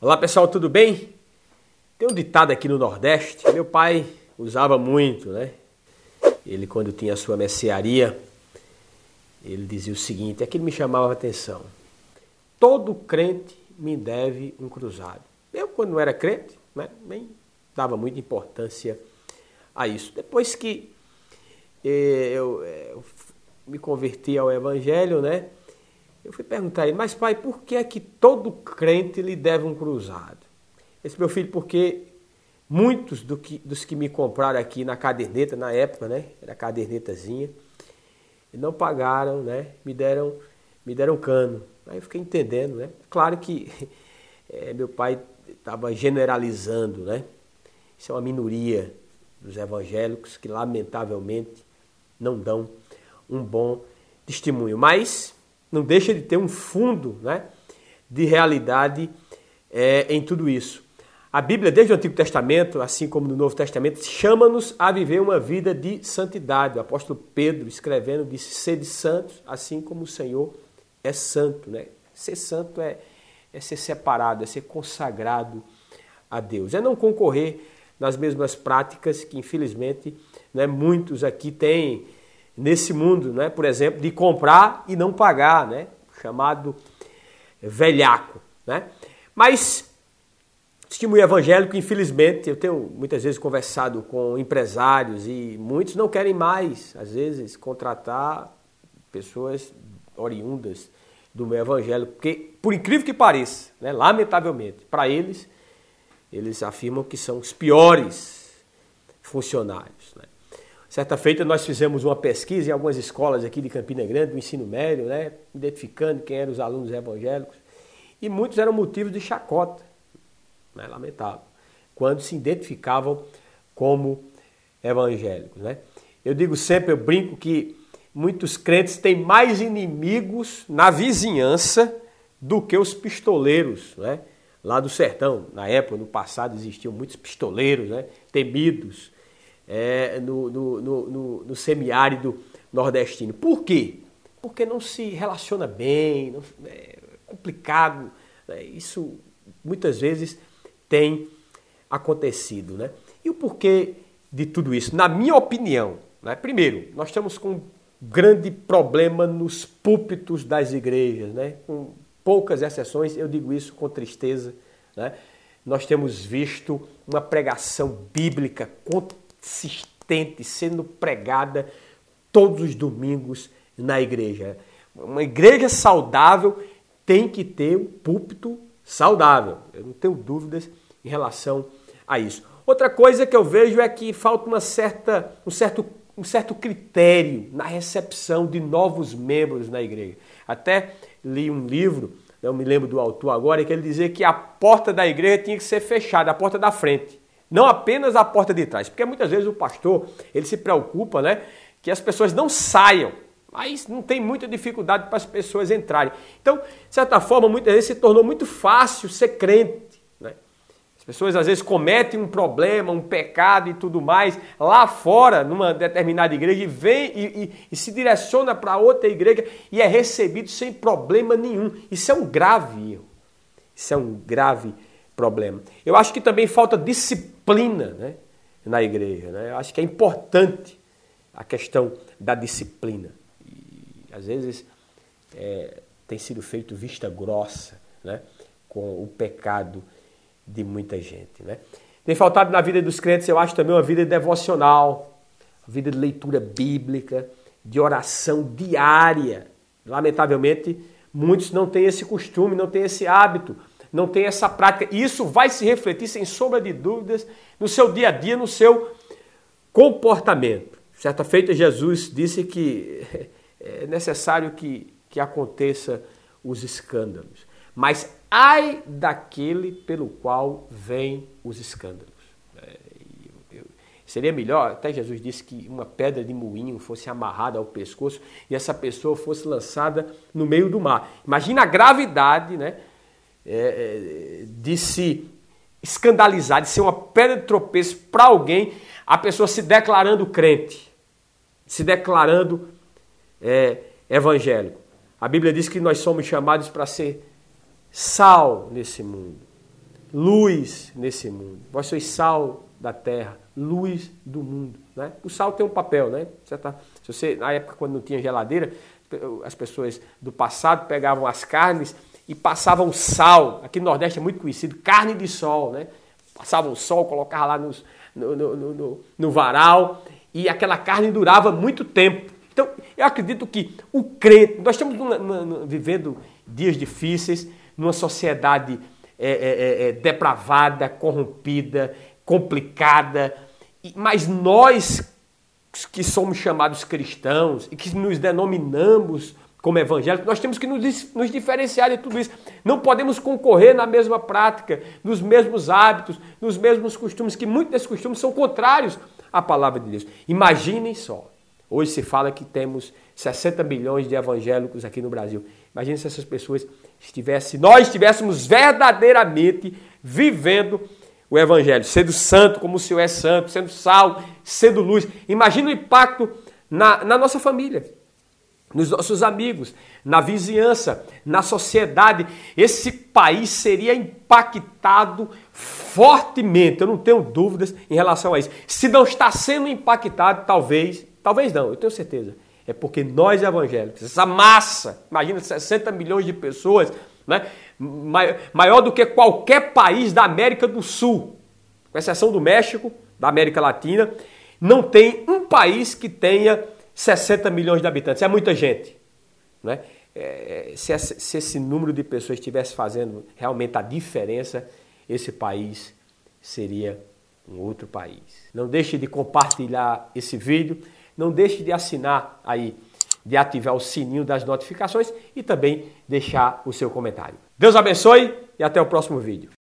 Olá pessoal, tudo bem? Tem um ditado aqui no Nordeste, meu pai usava muito, né? Ele, quando tinha a sua mercearia, ele dizia o seguinte: aquilo me chamava a atenção. Todo crente me deve um cruzado. Eu, quando era crente, né, nem dava muita importância a isso. Depois que eh, eu, eh, eu me converti ao Evangelho, né? Eu fui perguntar a ele, mas pai, por que é que todo crente lhe deve um cruzado? Esse meu filho, porque muitos do que, dos que me compraram aqui na caderneta, na época, né? Era cadernetazinha, não pagaram, né? Me deram, me deram cano. Aí eu fiquei entendendo, né? Claro que é, meu pai estava generalizando, né? Isso é uma minoria dos evangélicos que lamentavelmente não dão um bom testemunho. Mas não deixa de ter um fundo né, de realidade é, em tudo isso. A Bíblia, desde o Antigo Testamento, assim como no Novo Testamento, chama-nos a viver uma vida de santidade. O apóstolo Pedro, escrevendo, disse: Sede santos, assim como o Senhor é santo. Né? Ser santo é, é ser separado, é ser consagrado a Deus. É não concorrer nas mesmas práticas que, infelizmente, né, muitos aqui têm nesse mundo, né? por exemplo, de comprar e não pagar, né? chamado velhaco. Né? Mas, testemunho evangélico, infelizmente, eu tenho muitas vezes conversado com empresários e muitos não querem mais, às vezes, contratar pessoas oriundas do meio evangélico, porque, por incrível que pareça, né? lamentavelmente, para eles, eles afirmam que são os piores funcionários. Né? Certa feita nós fizemos uma pesquisa em algumas escolas aqui de Campina Grande, do ensino médio, né, identificando quem eram os alunos evangélicos, e muitos eram motivos de chacota, né, lamentável, quando se identificavam como evangélicos. Né. Eu digo sempre, eu brinco que muitos crentes têm mais inimigos na vizinhança do que os pistoleiros, né? Lá do sertão, na época, no passado, existiam muitos pistoleiros, né? Temidos, é, no, no, no, no, semiárido nordestino. Por quê? Porque não se relaciona bem, não, é complicado. Né? Isso muitas vezes tem acontecido. Né? E o porquê de tudo isso? Na minha opinião, né? primeiro, nós estamos com um grande problema nos púlpitos das igrejas, né? com poucas exceções, eu digo isso com tristeza. Né? Nós temos visto uma pregação bíblica consistente sendo pregada todos os domingos na igreja. Uma igreja saudável tem que ter um púlpito saudável. Eu não tenho dúvidas em relação a isso. Outra coisa que eu vejo é que falta uma certa, um, certo, um certo critério na recepção de novos membros na igreja. Até li um livro, não me lembro do autor agora, que ele dizia que a porta da igreja tinha que ser fechada, a porta da frente. Não apenas a porta de trás, porque muitas vezes o pastor ele se preocupa né, que as pessoas não saiam, mas não tem muita dificuldade para as pessoas entrarem. Então, de certa forma, muitas vezes se tornou muito fácil ser crente. Né? As pessoas às vezes cometem um problema, um pecado e tudo mais lá fora, numa determinada igreja, e vem e, e, e se direciona para outra igreja e é recebido sem problema nenhum. Isso é um grave erro. Isso é um grave problema. Eu acho que também falta disciplina disciplina né, na igreja. Né? Eu acho que é importante a questão da disciplina. E, às vezes é, tem sido feito vista grossa né, com o pecado de muita gente. Né? Tem faltado na vida dos crentes, eu acho também uma vida devocional, vida de leitura bíblica, de oração diária. Lamentavelmente, muitos não têm esse costume, não têm esse hábito não tem essa prática. E isso vai se refletir, sem sombra de dúvidas, no seu dia a dia, no seu comportamento. Certa feita, Jesus disse que é necessário que, que aconteça os escândalos. Mas ai daquele pelo qual vêm os escândalos. É, seria melhor, até Jesus disse que uma pedra de moinho fosse amarrada ao pescoço e essa pessoa fosse lançada no meio do mar. Imagina a gravidade né, é, é, de se escandalizar, de ser uma pedra de tropeço para alguém, a pessoa se declarando crente, se declarando é, evangélico. A Bíblia diz que nós somos chamados para ser sal nesse mundo. luz nesse mundo. Vós sois sal da terra, luz do mundo. Né? O sal tem um papel, né? Você tá, se você, na época quando não tinha geladeira, as pessoas do passado pegavam as carnes e passavam sal. Aqui no Nordeste é muito conhecido, carne de sol, né? Passavam sol, colocavam lá nos, no, no, no, no varal e aquela carne durava muito tempo. Então, eu acredito que o crente, nós estamos numa, numa, vivendo dias difíceis, numa sociedade é, é, é, é depravada, corrompida, complicada, mas nós que somos chamados cristãos e que nos denominamos como evangélicos, nós temos que nos, nos, diferenciar de tudo isso. Não podemos concorrer na mesma prática, nos mesmos hábitos, nos mesmos costumes, que muitos desses costumes são contrários à palavra de Deus. Imaginem só. Hoje se fala que temos 60 milhões de evangélicos aqui no Brasil. Imagine se essas pessoas estivessem, nós estivéssemos verdadeiramente vivendo o Evangelho, sendo santo como o Senhor é santo, sendo sal, sendo luz. Imagina o impacto na, na nossa família, nos nossos amigos, na vizinhança, na sociedade. Esse país seria impactado fortemente, eu não tenho dúvidas em relação a isso. Se não está sendo impactado, talvez, talvez não, eu tenho certeza. É porque nós evangélicos, essa massa, imagina 60 milhões de pessoas, né? maior do que qualquer país da América do Sul, com exceção do México, da América Latina, não tem um país que tenha 60 milhões de habitantes. É muita gente. Né? É, se, esse, se esse número de pessoas estivesse fazendo realmente a diferença, esse país seria um outro país. Não deixe de compartilhar esse vídeo, não deixe de assinar aí de ativar o sininho das notificações e também deixar o seu comentário. Deus abençoe e até o próximo vídeo.